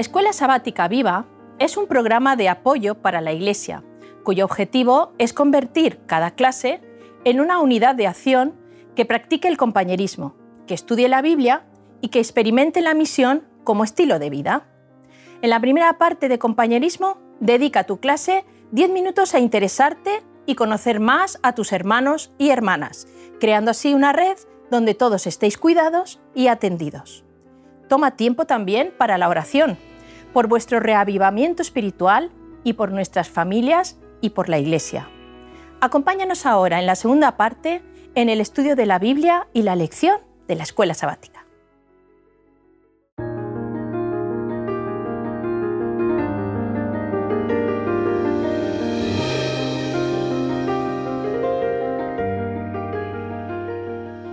Escuela Sabática Viva es un programa de apoyo para la Iglesia, cuyo objetivo es convertir cada clase en una unidad de acción que practique el compañerismo, que estudie la Biblia y que experimente la misión como estilo de vida. En la primera parte de compañerismo, dedica tu clase 10 minutos a interesarte y conocer más a tus hermanos y hermanas, creando así una red donde todos estéis cuidados y atendidos. Toma tiempo también para la oración, por vuestro reavivamiento espiritual y por nuestras familias y por la Iglesia. Acompáñanos ahora en la segunda parte en el estudio de la Biblia y la lección de la escuela sabática.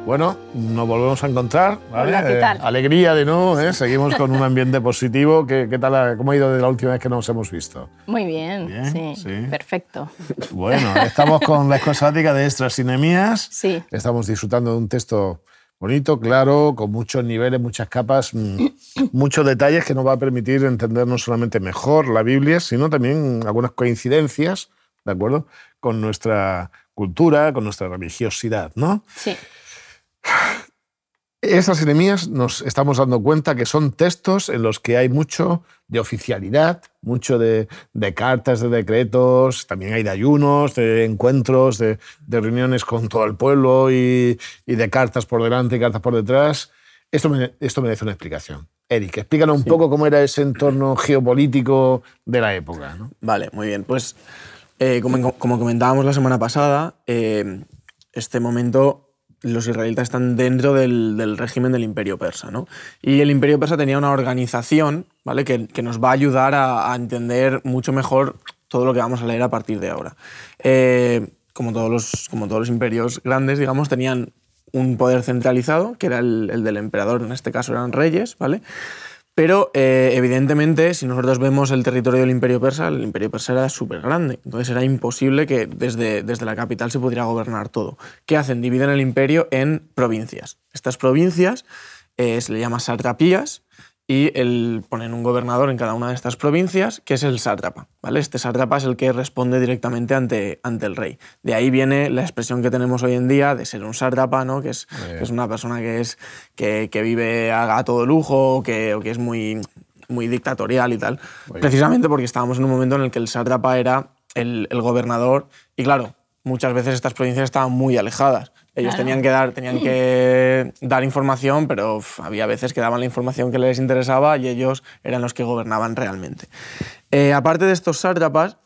Bueno, nos volvemos a encontrar. Hola, ¿qué tal? Eh, alegría de nuevo, ¿eh? seguimos con un ambiente positivo. ¿Qué, ¿Qué, tal, ¿Cómo ha ido desde la última vez que nos hemos visto? Muy bien, sí, perfecto. Bueno, estamos con la escosática de Estras y Nemías. Sí. Estamos disfrutando de un texto bonito, claro, con muchos niveles, muchas capas, mm, muchos detalles que nos va a permitir entender no solamente mejor la Biblia, sino también algunas coincidencias, ¿de acuerdo? Con nuestra cultura, con nuestra religiosidad, ¿no? Sí. Esas enemías nos estamos dando cuenta que son textos en los que hay mucho de oficialidad, mucho de, cartas, de decretos, también hay de ayunos, de encuentros, de, reuniones con todo el pueblo y, de cartas por delante y cartas por detrás. Esto, esto merece una explicación. Eric, explícanos un poco cómo era ese entorno geopolítico de la época. Vale, muy bien. Pues eh, como, comentábamos la semana pasada, eh, este momento los israelitas están dentro del, régimen del imperio persa. ¿no? Y el imperio persa tenía una organización ¿vale? que, nos va a ayudar a, entender mucho mejor todo lo que vamos a leer a partir de ahora. Eh, como, todos los, como todos los imperios grandes, digamos, tenían un poder centralizado, que era el, el, del emperador, en este caso eran reyes, ¿vale? Pero eh, evidentemente, si nosotros vemos el territorio del imperio persa, el imperio persa era súper grande. Entonces era imposible que desde, desde la capital se pudiera gobernar todo. ¿Qué hacen? Dividen el imperio en provincias. Estas provincias eh, se le llama satrapías y el, ponen un gobernador en cada una de estas provincias, que es el sátrapa. ¿vale? Este sátrapa es el que responde directamente ante, ante el rey. De ahí viene la expresión que tenemos hoy en día de ser un sátrapa, ¿no? que, es, es una persona que, es, que, que vive a, todo lujo que, o que es muy, muy dictatorial y tal. Precisamente porque estábamos en un momento en el que el sátrapa era el, el gobernador y claro, muchas veces estas provincias estaban muy alejadas. Ellos tenían, que dar, tenían que dar información, pero había veces que daban la información que les interesaba y ellos eran los que gobernaban realmente. Eh, aparte de estos sátrapas,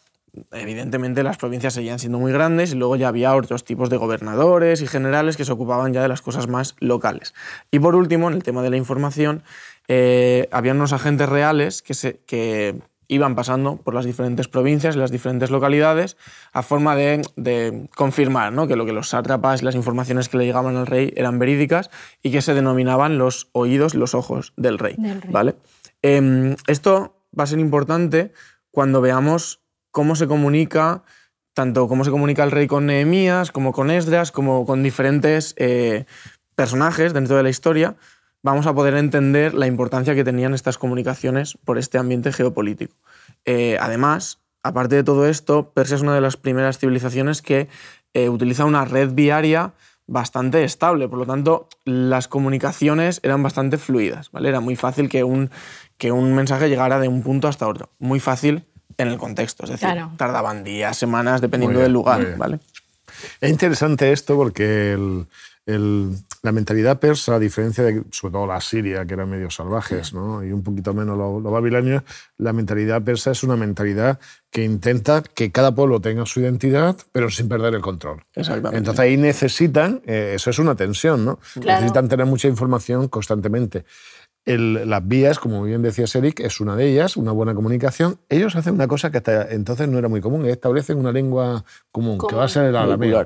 evidentemente las provincias seguían siendo muy grandes y luego ya había otros tipos de gobernadores y generales que se ocupaban ya de las cosas más locales. Y por último, en el tema de la información, eh, había unos agentes reales que, se, que iban pasando por las diferentes provincias y las diferentes localidades a forma de, confirmar ¿no? que lo que los sátrapas y las informaciones que le llegaban al rey eran verídicas y que se denominaban los oídos los ojos del rey. ¿vale? Em, esto va a ser importante cuando veamos cómo se comunica, tanto cómo se comunica el rey con Nehemías, como con Esdras, como con diferentes eh, personajes dentro de la historia, vamos a poder entender la importancia que tenían estas comunicaciones por este ambiente geopolítico. Eh, además, aparte de todo esto, Persia es una de las primeras civilizaciones que eh, utiliza una red viaria bastante estable, por lo tanto las comunicaciones eran bastante fluidas, ¿vale? Era muy fácil que un, que un mensaje llegara de un punto hasta otro, muy fácil en el contexto, es decir, tardaban días, semanas, dependiendo del lugar, ¿vale? Es interesante esto porque el, la mentalidad persa, a diferencia de, sobre todo la siria, que eran medio salvajes, ¿no? y un poquito menos los, babilonios, la mentalidad persa es una mentalidad que intenta que cada pueblo tenga su identidad, pero sin perder el control. Entonces ahí necesitan, eh, eso es una tensión, ¿no? Necesitan tener mucha información constantemente las vías, como bien decía Eric, es una de ellas, una buena comunicación. Ellos hacen una cosa que hasta entonces no era muy común, establecen una lengua común, que va a ser el arameo.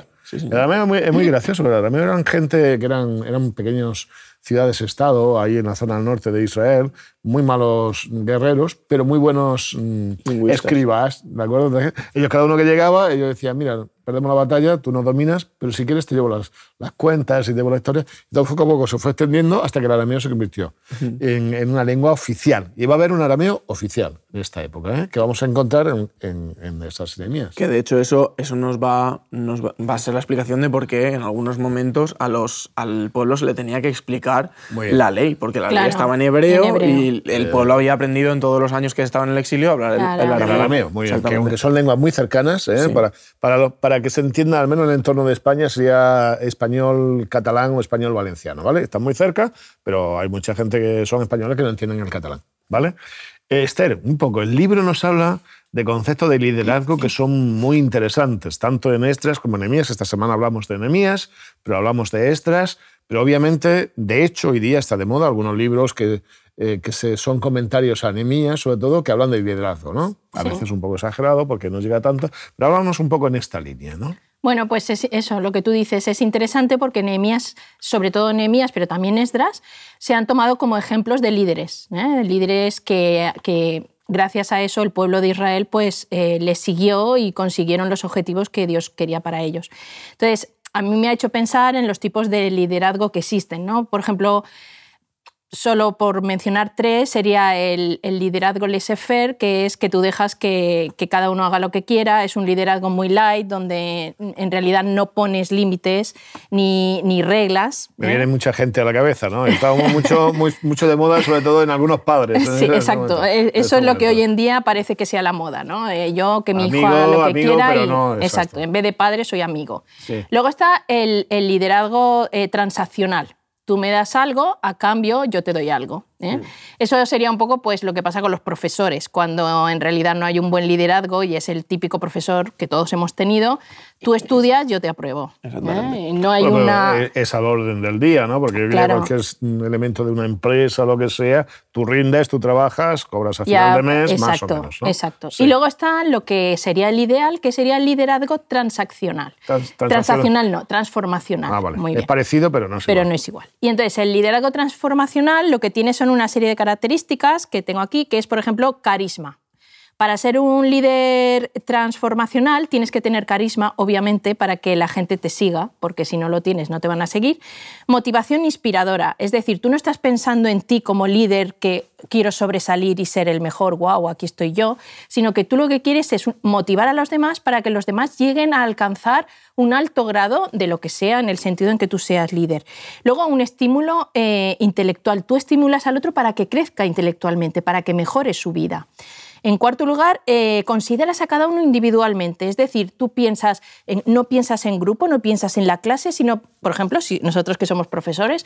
Arameo es muy, gracioso, el arameo eran gente que eran, eran pequeños ciudades-estado, ahí en la zona norte de Israel, muy malos guerreros, pero muy buenos mm, escribas, ¿de acuerdo? Ellos, cada uno que llegaba, ellos decían, mira, perdemos la batalla, tú nos dominas, pero si quieres te llevo las, las cuentas y te llevo la historia. Todo poco a poco se fue extendiendo hasta que el arameo se convirtió en, en, una lengua oficial. Y va a haber un arameo oficial en esta época, ¿eh? que vamos a encontrar en, en, en estas epidemias. Que de hecho eso, eso nos, va, nos va, a ser la explicación de por qué en algunos momentos a los, al pueblo se le tenía que explicar la ley, porque la ley estaba en hebreo, en hebreo, y el pueblo había aprendido en todos los años que estaba en el exilio a hablar claro. el, el, arameo. Muy bien, que aunque son lenguas muy cercanas, ¿eh? sí. para, para, para que se entienda, al menos en el entorno de España, sería español catalán o español valenciano, ¿vale? Están muy cerca, pero hay mucha gente que son españoles que no entienden el catalán, ¿vale? Eh, Esther, un poco, el libro nos habla de conceptos de liderazgo que son muy interesantes, tanto en Estras como en Enemías. Esta semana hablamos de Enemías, pero hablamos de Estras, pero obviamente, de hecho, hoy día está de moda algunos libros que, eh, que se, son comentarios a Enemías, sobre todo, que hablan de liderazgo, ¿no? A sí. veces un poco exagerado porque no llega tanto, pero hablamos un poco en esta línea, ¿no? Bueno, pues es eso, lo que tú dices es interesante porque Nehemías, sobre todo Nehemías, pero también Esdras, se han tomado como ejemplos de líderes, ¿eh? líderes que, que, gracias a eso el pueblo de Israel pues eh, les siguió y consiguieron los objetivos que Dios quería para ellos. Entonces, a mí me ha hecho pensar en los tipos de liderazgo que existen, ¿no? Por ejemplo, solo por mencionar tres, sería el, el liderazgo laissez-faire, que es que tú dejas que, que, cada uno haga lo que quiera. Es un liderazgo muy light, donde en realidad no pones límites ni, ni reglas. Me ¿eh? viene mucha gente a la cabeza, ¿no? Está mucho, muy, mucho de moda, sobre todo en algunos padres. Sí, exacto. Momento. Eso es lo que hoy en día parece que sea la moda, ¿no? Eh, yo, que mi amigo, hijo haga lo que amigo, quiera. Y, no, exacto. exacto. En vez de padre, soy amigo. Sí. Luego está el, el liderazgo eh, transaccional tú me das algo, a cambio yo te doy algo. ¿Eh? Mm. Eso sería un poco pues, lo que pasa con los profesores, cuando en realidad no hay un buen liderazgo y es el típico profesor que todos hemos tenido. Tú estudias, yo te apruebo. ¿eh? No hay bueno, una... Es al orden del día, ¿no? Porque Claro. cualquier elemento de una empresa, lo que sea, tú rindes, tú trabajas, cobras a final Ya, de mes, exacto, más o menos. ¿no? Exacto. Sí. Y luego está lo que sería el ideal, que sería el liderazgo transaccional. Trans- transaccional. Transaccional no, transformacional. Ah, vale. Muy Es parecido, pero no es pero igual. no es igual. Y entonces el liderazgo transformacional lo que tiene son una serie de características que tengo aquí, que es, por ejemplo, carisma. Para ser un líder transformacional tienes que tener carisma, obviamente, para que la gente te siga, porque si no lo tienes no te van a seguir. Motivación inspiradora, es decir, tú no estás pensando en ti como líder que quiero sobresalir y ser el mejor, wow, aquí estoy yo, sino que tú lo que quieres es motivar a los demás para que los demás lleguen a alcanzar un alto grado de lo que sea en el sentido en que tú seas líder. Luego, un estímulo eh, intelectual. Tú estimulas al otro para que crezca intelectualmente, para que mejore su vida. En cuarto lugar, eh, consideras a cada uno individualmente, es decir, tú piensas en, no piensas en grupo, no piensas en la clase, sino, por ejemplo, si nosotros que somos profesores,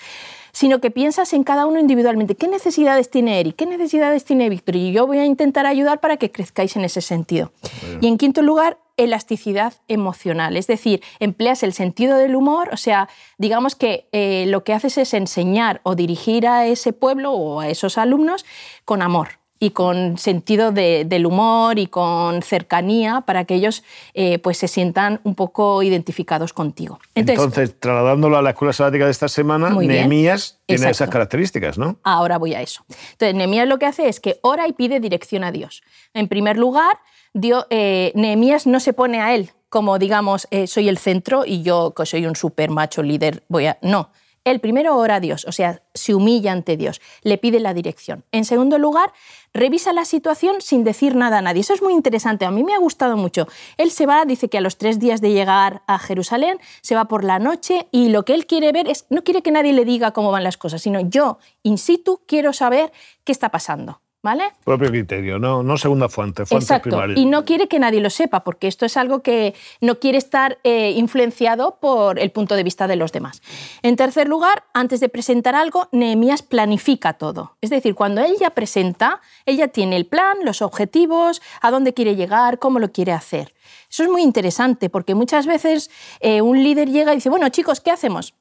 sino que piensas en cada uno individualmente. ¿Qué necesidades tiene Eric? ¿Qué necesidades tiene Víctor? Y yo voy a intentar ayudar para que crezcáis en ese sentido. Y en quinto lugar, elasticidad emocional, es decir, empleas el sentido del humor, o sea, digamos que eh, lo que haces es enseñar o dirigir a ese pueblo o a esos alumnos con amor y con sentido de, del humor y con cercanía para que ellos eh, pues se sientan un poco identificados contigo. Entonces, Entonces, trasladándolo a la escuela sabática de esta semana. Nehemías tiene Exacto. esas características, ¿no? Ahora voy a eso. Entonces, Nehemías lo que hace es que ora y pide dirección a Dios. En primer lugar, Dios, eh, Nehemías no se pone a él como, digamos, eh, soy el centro y yo, que soy un super macho líder, voy a... No. Él primero ora a Dios, o sea, se humilla ante Dios, le pide la dirección. En segundo lugar, revisa la situación sin decir nada a nadie. Eso es muy interesante, a mí me ha gustado mucho. Él se va, dice que a los tres días de llegar a Jerusalén, se va por la noche y lo que él quiere ver es, no quiere que nadie le diga cómo van las cosas, sino yo, in situ, quiero saber qué está pasando. ¿Vale? Propio criterio, no, no segunda fuente, fuente Exacto. primaria. Y no quiere que nadie lo sepa, porque esto es algo que no quiere estar eh, influenciado por el punto de vista de los demás. En tercer lugar, antes de presentar algo, Nehemías planifica todo. Es decir, cuando él ya presenta, ella tiene el plan, los objetivos, a dónde quiere llegar, cómo lo quiere hacer. Eso es muy interesante, porque muchas veces eh, un líder llega y dice, bueno, chicos, ¿qué hacemos?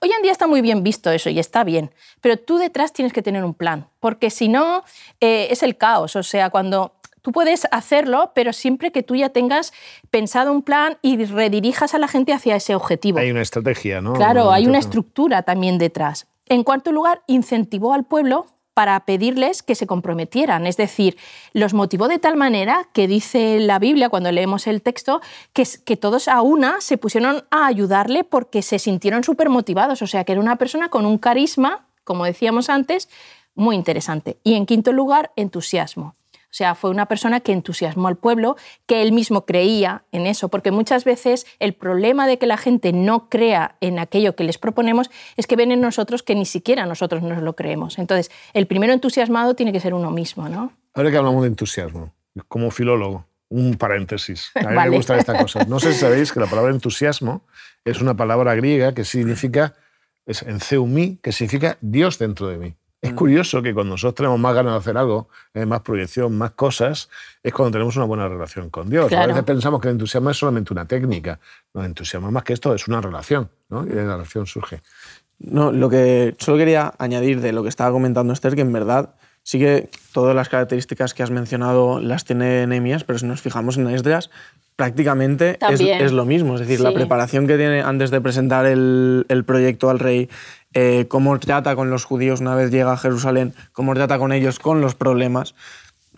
Hoy en día está muy bien visto eso y está bien, pero tú detrás tienes que tener un plan, porque si no eh, es el caos. O sea, cuando tú puedes hacerlo, pero siempre que tú ya tengas pensado un plan y redirijas a la gente hacia ese objetivo. Hay una estrategia, ¿no? Claro, hay una estructura también detrás. En cuarto lugar, incentivó al pueblo para pedirles que se comprometieran. Es decir, los motivó de tal manera que dice la Biblia, cuando leemos el texto, que, que todos a una se pusieron a ayudarle porque se sintieron súper motivados. O sea, que era una persona con un carisma, como decíamos antes, muy interesante. Y en quinto lugar, entusiasmo. O sea, fue una persona que entusiasmó al pueblo, que él mismo creía en eso, porque muchas veces el problema de que la gente no crea en aquello que les proponemos es que ven en nosotros que ni siquiera nosotros nos lo creemos. Entonces, el primero entusiasmado tiene que ser uno mismo, ¿no? Ahora que hablamos de entusiasmo, como filólogo, un paréntesis. A mí me gusta esta cosa. No sé si sabéis que la palabra entusiasmo es una palabra griega que significa, es en ceumi, que significa Dios dentro de mí. Es mm. curioso que cuando nosotros tenemos más ganas de hacer algo, eh, más proyección, más cosas, es cuando tenemos una buena relación con Dios. A veces pensamos que el entusiasmo es solamente una técnica. No, el entusiasmo más que esto es una relación, ¿no? y de la relación surge. No, lo que solo quería añadir de lo que estaba comentando Esther, que en verdad sí que todas las características que has mencionado las tiene Nehemías, pero si nos fijamos en Esdras, prácticamente es, lo mismo. Es decir, la preparación que tiene antes de presentar el, el proyecto al rey, eh, cómo trata con los judíos una vez llega a Jerusalén, cómo trata con ellos con los problemas.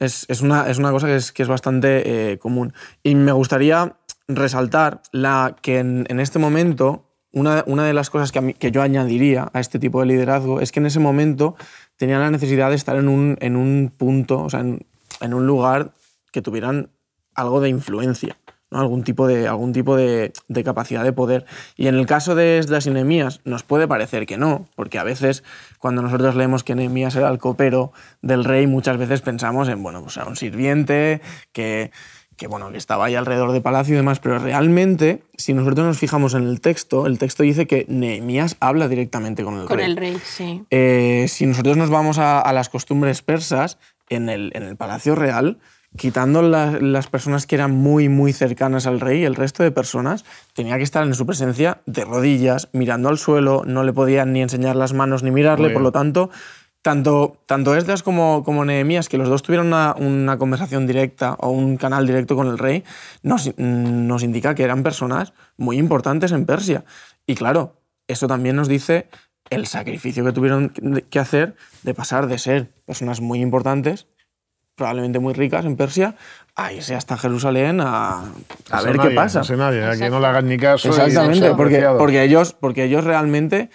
Es, una, es una, cosa que es, que es bastante eh, común. Y me gustaría resaltar la, que en, este momento una, una, de las cosas que, que, yo añadiría a este tipo de liderazgo es que en ese momento tenía la necesidad de estar en un, en un punto, o sea, en, en un lugar que tuvieran algo de influencia algún tipo, de, algún tipo de, capacidad de poder. Y en el caso de las Nehemías nos puede parecer que no, porque a veces cuando nosotros leemos que Nehemías era el copero del rey, muchas veces pensamos en, bueno, pues un sirviente que, que, bueno, que estaba ahí alrededor de palacio y demás, pero realmente, si nosotros nos fijamos en el texto, el texto dice que Nehemías habla directamente con el rey. Con el rey, sí. Eh, si nosotros nos vamos a, a las costumbres persas, en el, en el palacio real, quitando las personas que eran muy, muy cercanas al rey, el resto de personas tenía que estar en su presencia de rodillas, mirando al suelo, no le podían ni enseñar las manos ni mirarle, por lo tanto, tanto, tanto Esdras como, como Nehemías, que los dos tuvieron una, conversación directa o un canal directo con el rey, nos, nos indica que eran personas muy importantes en Persia. Y claro, eso también nos dice el sacrificio que tuvieron que hacer de pasar de ser personas muy importantes probablemente muy ricas en Persia, a irse hasta Jerusalén a, a ver qué pasa. No nadie, a que no le hagan ni caso. Exactamente, porque, porque, ellos, porque ellos realmente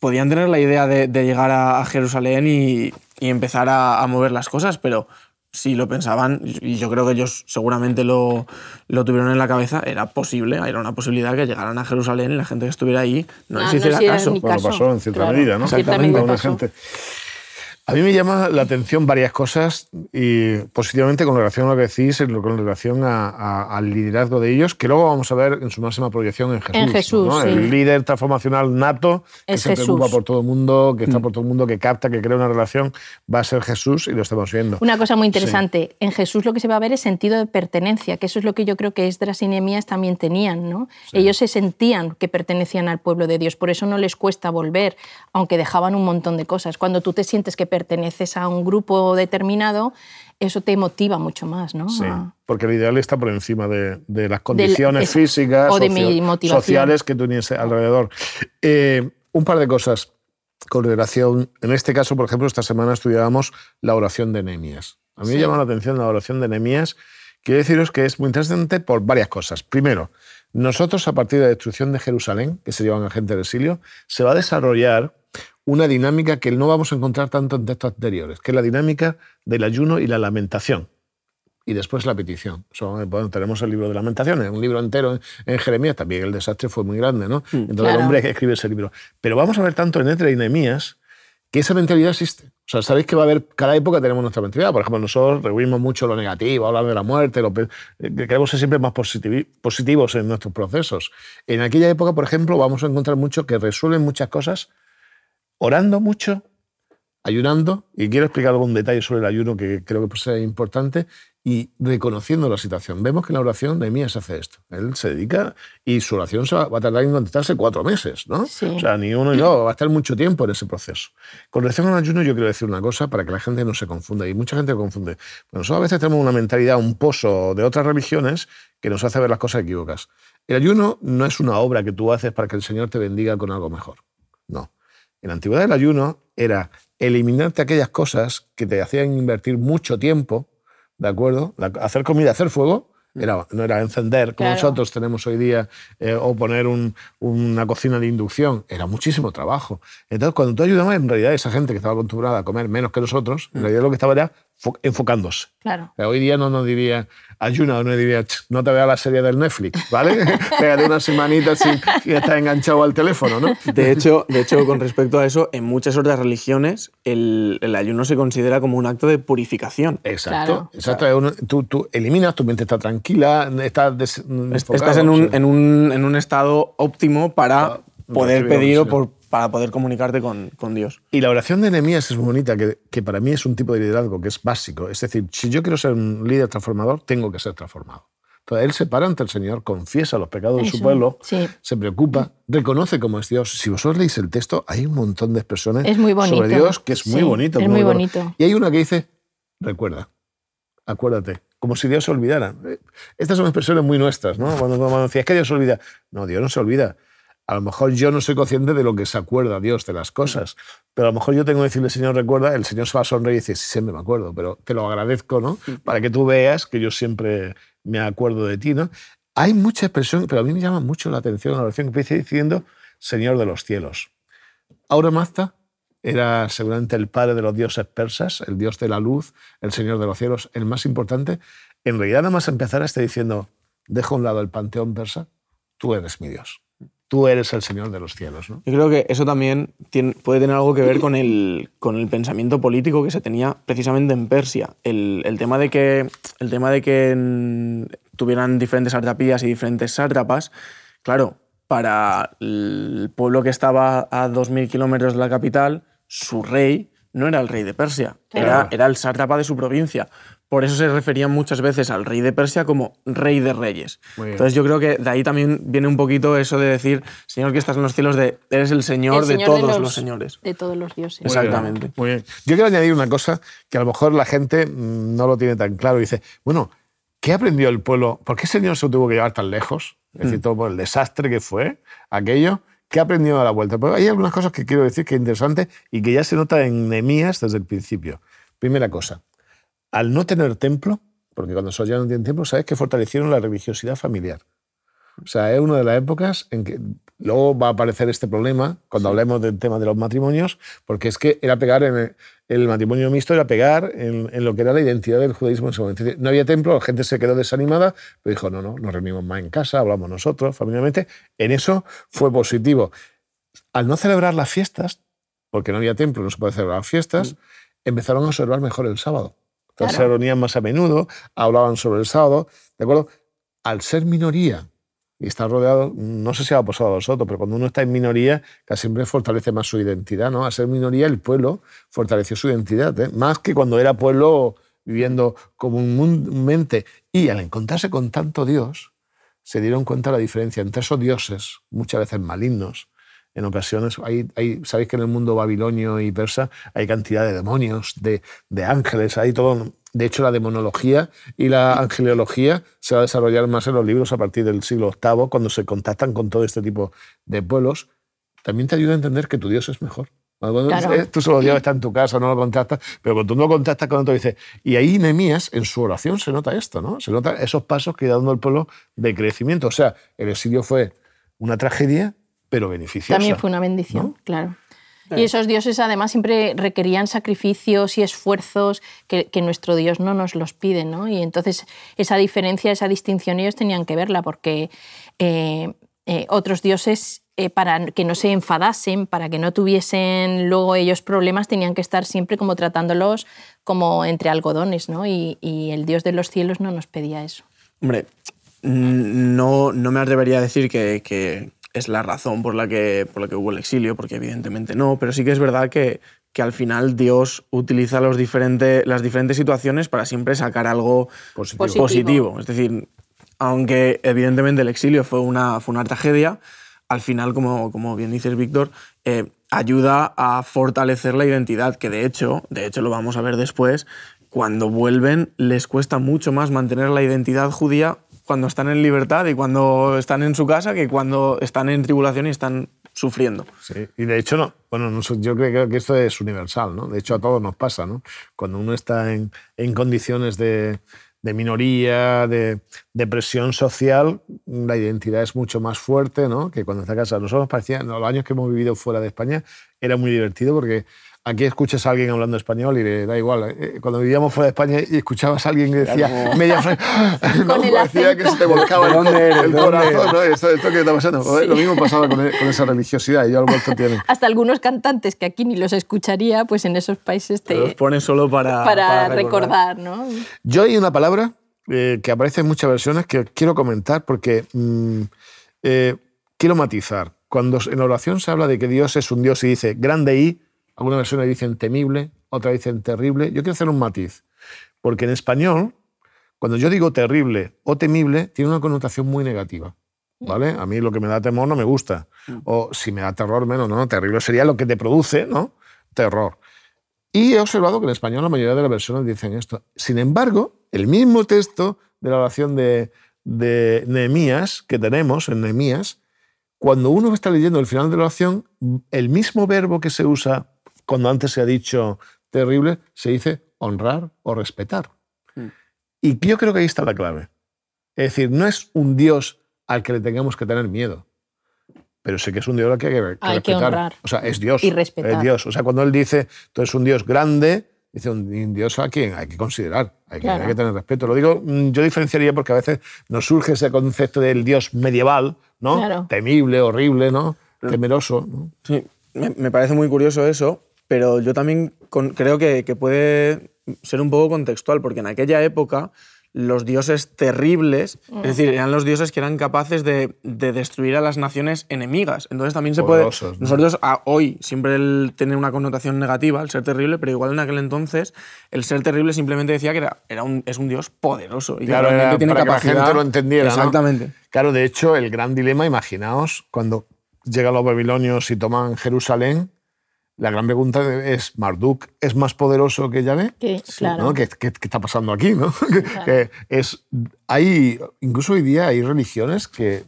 podían tener la idea de, llegar a, Jerusalén y, y empezar a, a, mover las cosas, pero si lo pensaban, y yo creo que ellos seguramente lo, lo, tuvieron en la cabeza, era posible, era una posibilidad que llegaran a Jerusalén y la gente que estuviera ahí no, les hiciera caso. Bueno, pasó en cierta medida, ¿no? Exactamente. Una gente. A mí me llama la atención varias cosas y positivamente con relación a lo que decís, con relación al liderazgo de ellos, que luego vamos a ver en su máxima proyección en Jesús. En Jesús El líder transformacional nato, que se preocupa por todo el mundo, que está mm. por todo el mundo, que capta, que crea una relación, va a ser Jesús y lo estamos viendo. Una cosa muy interesante, en Jesús lo que se va a ver es sentido de pertenencia, que eso es lo que yo creo que Esdras y Nehemías también tenían. ¿no? Ellos se sentían que pertenecían al pueblo de Dios, por eso no les cuesta volver, aunque dejaban un montón de cosas. Cuando tú te sientes que perteneces a un grupo determinado, eso te motiva mucho más, ¿no? Sí, porque el ideal está por encima de, las condiciones físicas o sociales que tú tienes alrededor. Eh, un par de cosas con relación, en este caso, por ejemplo, esta semana estudiábamos la oración de Nehemías. A mí me llama la atención la oración de Nehemías. Quiero deciros que es muy interesante por varias cosas. Primero, nosotros a partir de la destrucción de Jerusalén, que se llevan a gente de exilio, se va a desarrollar una dinámica que no vamos a encontrar tanto en textos anteriores, que es la dinámica del ayuno y la lamentación. Y después la petición. tenemos el libro de lamentaciones, un libro entero en, Jeremías, también el desastre fue muy grande, ¿no? Mm, Entonces el hombre que escribe ese libro. Pero vamos a ver tanto en Etre y Nehemías que esa mentalidad existe. O sea, sabéis que va a haber, cada época tenemos nuestra mentalidad. Por ejemplo, nosotros rehuimos mucho lo negativo, hablamos de la muerte, lo, eh, queremos ser siempre más positivos en nuestros procesos. En aquella época, por ejemplo, vamos a encontrar mucho que resuelven muchas cosas orando mucho, ayunando, y quiero explicar algún detalle sobre el ayuno que creo que puede ser importante, y reconociendo la situación. Vemos que en la oración Nehemías hace esto. Él se dedica y su oración va, a tardar en contestarse cuatro meses, ¿no? O sea, ni uno ni dos, va a estar mucho tiempo en ese proceso. Con relación al ayuno yo quiero decir una cosa para que la gente no se confunda, y mucha gente confunde. Nosotros a veces tenemos una mentalidad, un pozo de otras religiones que nos hace ver las cosas equivocas. El ayuno no es una obra que tú haces para que el Señor te bendiga con algo mejor. En la antigüedad el ayuno era eliminarte aquellas cosas que te hacían invertir mucho tiempo, ¿de acuerdo? Hacer comida, hacer fuego, era, no era encender como Claro. nosotros tenemos hoy día eh, o poner un- una cocina de inducción, era muchísimo trabajo. Entonces, cuando tú ayudabas, en realidad esa gente que estaba acostumbrada a comer menos que nosotros, en realidad lo que estaba era enfocándose. Claro. O sea, hoy día no nos diría ayuna o no diría "Ch, no te veas la serie del Netflix, ¿vale? Pégate una semanita sin y estás enganchado al teléfono, ¿no? De hecho, de hecho, con respecto a eso, en muchas otras religiones el, el ayuno se considera como un acto de purificación. Exacto, Claro. exacto. Un- Tú, tú eliminas, tu mente está tranquila, estás Estás en un, en, un, en un estado óptimo para poder pedir por- para poder comunicarte con, con Dios. Y la oración de Nehemías es muy bonita, que, que para mí es un tipo de liderazgo que es básico. Es decir, si yo quiero ser un líder transformador, tengo que ser transformado. Entonces, él se para ante el Señor, confiesa los pecados de su pueblo, sí. se preocupa, reconoce cómo es Dios. Si vosotros leéis el texto, hay un montón de expresiones Es muy bonito. sobre Dios que es muy Sí, bonito. es muy bonito. Y hay una que dice, recuerda, acuérdate, como si Dios se olvidara. Eh, Estas son expresiones muy nuestras, ¿no? Cuando, cuando decías que Dios se olvida. No, Dios no se olvida. A lo mejor yo no soy consciente de lo que se acuerda Dios de las cosas, pero a lo mejor yo tengo que decirle, Señor, recuerda, el Señor se va a sonreír y dice, sí, siempre me acuerdo, pero te lo agradezco, ¿no? Para que tú veas que yo siempre me acuerdo de ti, ¿no? Hay mucha expresión, pero a mí me llama mucho la atención la oración que empieza diciendo, Señor de los cielos. Aura Mazda era seguramente el padre de los dioses persas, el dios de la luz, el señor de los cielos, el más importante. En realidad, nada más empezar este diciendo: Dejo a un lado el panteón persa, tú eres mi Dios. Tú eres el señor de los cielos. ¿no? Yo creo que eso también tiene- puede tener algo que ver con el, con el pensamiento político que se tenía precisamente en Persia. El, el tema de que, el tema de que tuvieran diferentes satrapías y diferentes sátrapas, claro, para el pueblo que estaba a 2.000 kilómetros de la capital, su rey no era el rey de Persia, era, era el sátrapa de su provincia. Por eso se referían muchas veces al rey de Persia como rey de reyes. Entonces yo creo que de ahí también viene un poquito eso de decir, Señor que estás en los cielos, de eres el Señor, El de todos los, señores. De todos los dioses. Exactamente. Muy bien. Yo quiero añadir una cosa que a lo mejor la gente mm, no lo tiene tan claro. Dice, bueno, ¿qué aprendió el pueblo? ¿Por qué el Señor se tuvo que llevar tan lejos? Es decir, todo por el desastre que fue aquello. ¿Qué aprendió a la vuelta? Pues hay algunas cosas que quiero decir que es interesante y que ya se nota en Nehemías desde el principio. Primera cosa, al no tener templo, porque cuando esos ya no tienen templo, sabes que fortalecieron la religiosidad familiar. O sea, es una de las épocas en que luego va a aparecer este problema cuando hablemos del tema de los matrimonios, porque es que era pegar en el, el matrimonio mixto, era pegar en, en lo que era la identidad del judaísmo en ese momento. No había templo, la gente se quedó desanimada, pero dijo, no, no, nos reunimos más en casa, hablamos nosotros, familiarmente. En eso fue positivo. Al no celebrar las fiestas, porque no había templo, no se puede celebrar fiestas, empezaron a observar mejor el sábado. Claro. se reunían más a menudo, hablaban sobre el sábado, ¿de acuerdo? Al ser minoría y estar rodeado, no sé si ha pasado a vosotros, pero cuando uno está en minoría, casi siempre fortalece más su identidad, ¿no? Al ser minoría, el pueblo fortaleció su identidad, ¿eh? más que cuando era pueblo viviendo comúnmente. Y al encontrarse con tanto Dios, se dieron cuenta la diferencia entre esos dioses, muchas veces malignos, en ocasiones, hay, hay- sabéis que en el mundo babilonio y persa hay cantidad de demonios, de, de ángeles, hay todo. De hecho, la demonología y la angeliología se va a desarrollar más en los libros a partir del siglo VIII, cuando se contactan con todo este tipo de pueblos. También te ayuda a entender que tu Dios es mejor. Claro. eh, tú solo Dios está en tu casa, no lo contactas, pero cuando tú no contactas con otro, dices. Y ahí Nehemías, en su oración, se nota esto, ¿no? Se nota esos pasos que iba dando el pueblo de crecimiento. O sea, el exilio fue una tragedia, pero beneficiosa. También fue una bendición, ¿no? claro. Y esos dioses además siempre requerían sacrificios y esfuerzos que, que nuestro Dios no nos los pide, ¿no? Y entonces esa diferencia, esa distinción ellos tenían que verla porque eh, eh, otros dioses, eh, para que no se enfadasen, para que no tuviesen luego ellos problemas, tenían que estar siempre como tratándolos como entre algodones, ¿no? Y, y el Dios de los cielos no nos pedía eso. Hombre, no, no me atrevería a decir que, que es la razón por la, que, por la que hubo el exilio, porque evidentemente no, pero sí que es verdad que, que al final Dios utiliza los diferente, las diferentes situaciones para siempre sacar algo Positivo. Positivo. positivo. Es decir, aunque evidentemente el exilio fue una, fue una tragedia, al final, como, como bien dices, Víctor, eh, ayuda a fortalecer la identidad, que de hecho, de hecho lo vamos a ver después, cuando vuelven les cuesta mucho más mantener la identidad judía cuando están en libertad y cuando están en su casa que cuando están en tribulación y están sufriendo. Sí, y de hecho, no, bueno, no, yo creo que esto es universal, ¿no? De hecho, a todos nos pasa, ¿no? Cuando uno está en, en condiciones de, de minoría, de, de, presión social, la identidad es mucho más fuerte ¿no? que cuando está casa. Nosotros parecía, los años que hemos vivido fuera de España, era muy divertido porque aquí escuchas a alguien hablando español y le da igual. Eh, cuando vivíamos fuera de España y escuchabas a alguien que decía Claro. media frase, Con el parecía que se te volcaba el, ¿Dónde eres? el ¿Dónde corazón. ¿no? Esto, esto que está pasando. Joder, Lo mismo pasaba con, con esa religiosidad y yo al vuelto tiene. Hasta algunos cantantes que aquí ni los escucharía, pues en esos países te, los pones solo para, para, recordar, ¿no? Yo hay una palabra eh, que aparece en muchas versiones que quiero comentar porque mm, eh, quiero matizar. Cuando en oración se habla de que Dios es un Dios y dice grande y, algunas versiones dicen temible, otras dicen terrible. Yo quiero hacer un matiz, porque en español, cuando yo digo terrible o temible, tiene una connotación muy negativa. ¿Vale? A mí lo que me da temor no me gusta. O si me da terror, menos, ¿no? Terrible sería lo que te produce, ¿no? Terror. Y he observado que en español la mayoría de las versiones dicen esto. Sin embargo, el mismo texto de la oración de, de Nehemías que tenemos en Nehemías, cuando uno está leyendo el final de la oración, el mismo verbo que se usa cuando antes se ha dicho terrible, se dice honrar o respetar. Mm. Y yo creo que ahí está la clave. Es decir, no es un Dios al que le tengamos que tener miedo, pero sé que es un Dios al que hay que, que Hay que respetar. honrar. O sea, es Dios. Y respetar. Es Dios. O sea, cuando él dice, tú eres un Dios grande, dice un, Dios a quien hay que considerar, hay que, Claro. hay que tener respeto. Lo digo, mm, yo diferenciaría porque a veces nos surge ese concepto del Dios medieval, ¿no? Claro. Temible, horrible, ¿no? Temeroso. ¿no? Sí, me, me parece muy curioso eso, pero yo también con- creo que, que puede ser un poco contextual, porque en aquella época los dioses terribles, es decir, eran los dioses que eran capaces de, de destruir a las naciones enemigas. Entonces también se puede... Nosotros a- hoy siempre el tener una connotación negativa, el ser terrible, pero igual en aquel entonces el ser terrible simplemente decía que era, era un, es un dios poderoso y que Claro, realmente era tiene para que la gente lo entendiera, ¿no? Exactamente. Claro, de hecho, el gran dilema, imaginaos, cuando llegan los babilonios y toman Jerusalén, la gran pregunta es, ¿Marduk es más poderoso que Yahvé? Que, claro. ¿no? ¿Qué, qué- qué está pasando aquí? ¿no? Que es, hay, incluso hoy día hay religiones que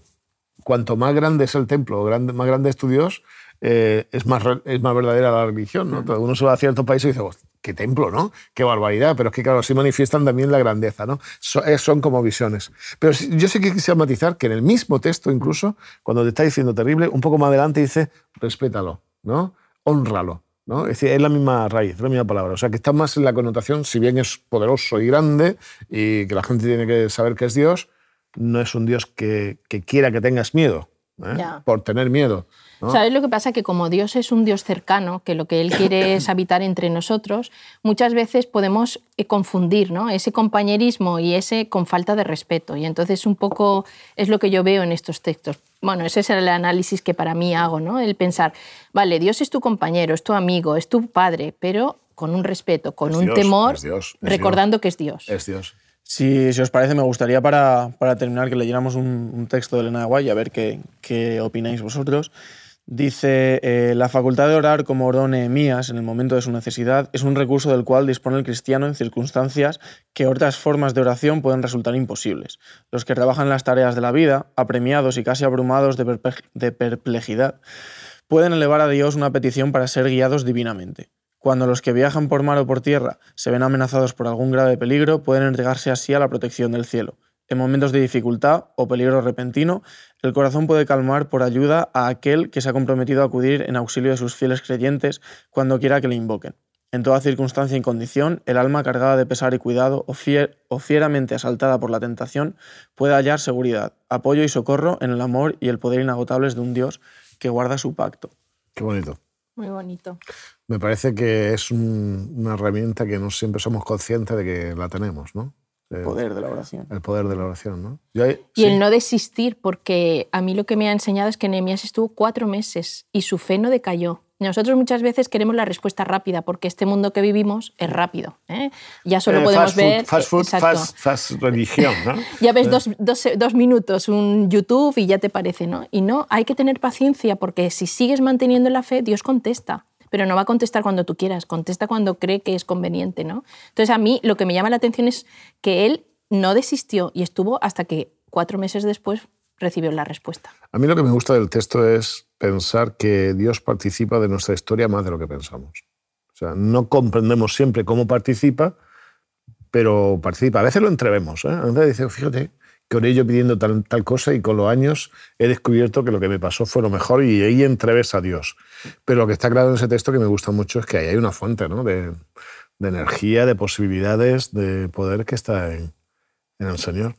cuanto más grande es el templo, más grande es tu Dios, eh, es, más, es más verdadera la religión. ¿no? Entonces, Uno se va a ciertos países y dice, "Hostia, qué templo, ¿no? Qué barbaridad. Pero es que, claro, así manifiestan también la grandeza. ¿no? So- eh, son como visiones. Pero sí- yo sí que quisiera matizar que en el mismo texto, incluso, cuando te está diciendo terrible, un poco más adelante dice, respétalo, ¿no? Honralo. ¿no? Es decir, es la misma raíz, es la misma palabra. O sea, que está más en la connotación, si bien es poderoso y grande y que la gente tiene que saber que es Dios, no es un Dios que, que quiera que tengas miedo, ¿eh? Por tener miedo. ¿No? ¿Sabes lo que pasa? Que como Dios es un Dios cercano, que lo que Él quiere es habitar entre nosotros, muchas veces podemos eh, confundir ¿no? ese compañerismo y ese con falta de respeto. Y entonces un poco es lo que yo veo en estos textos. Bueno, ese es el análisis que para mí hago, ¿no? El pensar, vale, Dios es tu compañero, es tu amigo, es tu padre, pero con un respeto, con Es un Dios, temor, es Dios, es recordando que es Dios. Es Dios. Si, si os parece, me gustaría para, para terminar que leyéramos un, un texto de Elena de Guay, a ver qué, qué opináis vosotros. Dice, eh, la facultad de orar como oró Nehemías en el momento de su necesidad es un recurso del cual dispone el cristiano en circunstancias que otras formas de oración pueden resultar imposibles. Los que trabajan las tareas de la vida, apremiados y casi abrumados de, de perplejidad, pueden elevar a Dios una petición para ser guiados divinamente. Cuando los que viajan por mar o por tierra se ven amenazados por algún grave peligro, pueden entregarse así a la protección del cielo. En momentos de dificultad o peligro repentino, el corazón puede calmar por ayuda a aquel que se ha comprometido a acudir en auxilio de sus fieles creyentes cuando quiera que le invoquen. En toda circunstancia y condición, el alma cargada de pesar y cuidado o, fier- o fieramente asaltada por la tentación puede hallar seguridad, apoyo y socorro en el amor y el poder inagotables de un Dios que guarda su pacto. Qué bonito. Muy bonito. Me parece que es un- una herramienta que no siempre somos conscientes de que la tenemos, ¿no? Eh, El poder de la oración. el poder de la oración, ¿no? Yo Y sí. el no desistir, porque a mí lo que me ha enseñado es que Nehemías estuvo cuatro meses y su fe no decayó. Nosotros muchas veces queremos la respuesta rápida, porque este mundo que vivimos es rápido. ¿eh? Ya solo Eh, podemos fast food, ver... Fast food, fast, fast religión, ¿no? Ya ves dos, dos- dos minutos un YouTube y ya te parece, ¿no? Y no, hay que tener paciencia porque si sigues manteniendo la fe, Dios contesta. Pero no va a contestar cuando tú quieras, contesta cuando cree que es conveniente, ¿no? Entonces a mí lo que me llama la atención es que él no desistió y estuvo hasta que cuatro meses después recibió la respuesta. A mí lo que me gusta del texto es pensar que Dios participa de nuestra historia más de lo que pensamos. O sea, no comprendemos siempre cómo participa, pero participa. A veces lo entrevemos. ¿eh? Dice, fíjate, que oré yo pidiendo tal, tal cosa y con los años he descubierto que lo que me pasó fue lo mejor y ahí entreves a Dios. Pero lo que está claro en ese texto que me gusta mucho es que ahí hay una fuente ¿no? de, de energía, de posibilidades, de poder que está en, en el Señor.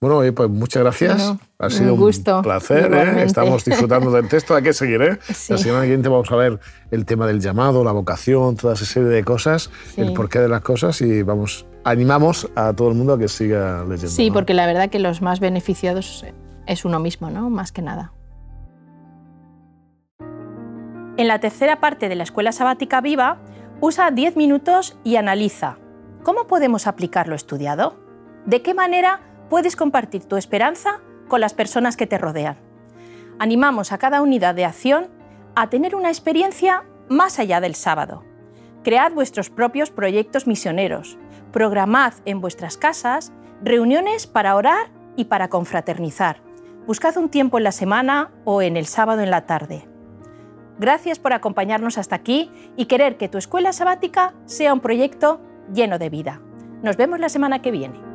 Bueno, pues muchas gracias. ha sido un, gusto, placer. ¿eh? Estamos disfrutando del texto. Hay que seguir. ¿eh? La semana siguiente vamos a ver el tema del llamado, la vocación, toda esa serie de cosas, el porqué de las cosas y vamos, animamos a todo el mundo a que siga leyendo. Sí, porque la verdad que los más beneficiados es uno mismo, ¿no? Más que nada. En la tercera parte de la Escuela Sabática Viva, usa 10 minutos y analiza. ¿Cómo podemos aplicar lo estudiado? ¿De qué manera puedes compartir tu esperanza con las personas que te rodean. Animamos a cada unidad de acción a tener una experiencia más allá del sábado. Cread vuestros propios proyectos misioneros. Programad en vuestras casas reuniones para orar y para confraternizar. Buscad un tiempo en la semana o en el sábado en la tarde. Gracias por acompañarnos hasta aquí y querer que tu escuela sabática sea un proyecto lleno de vida. Nos vemos la semana que viene.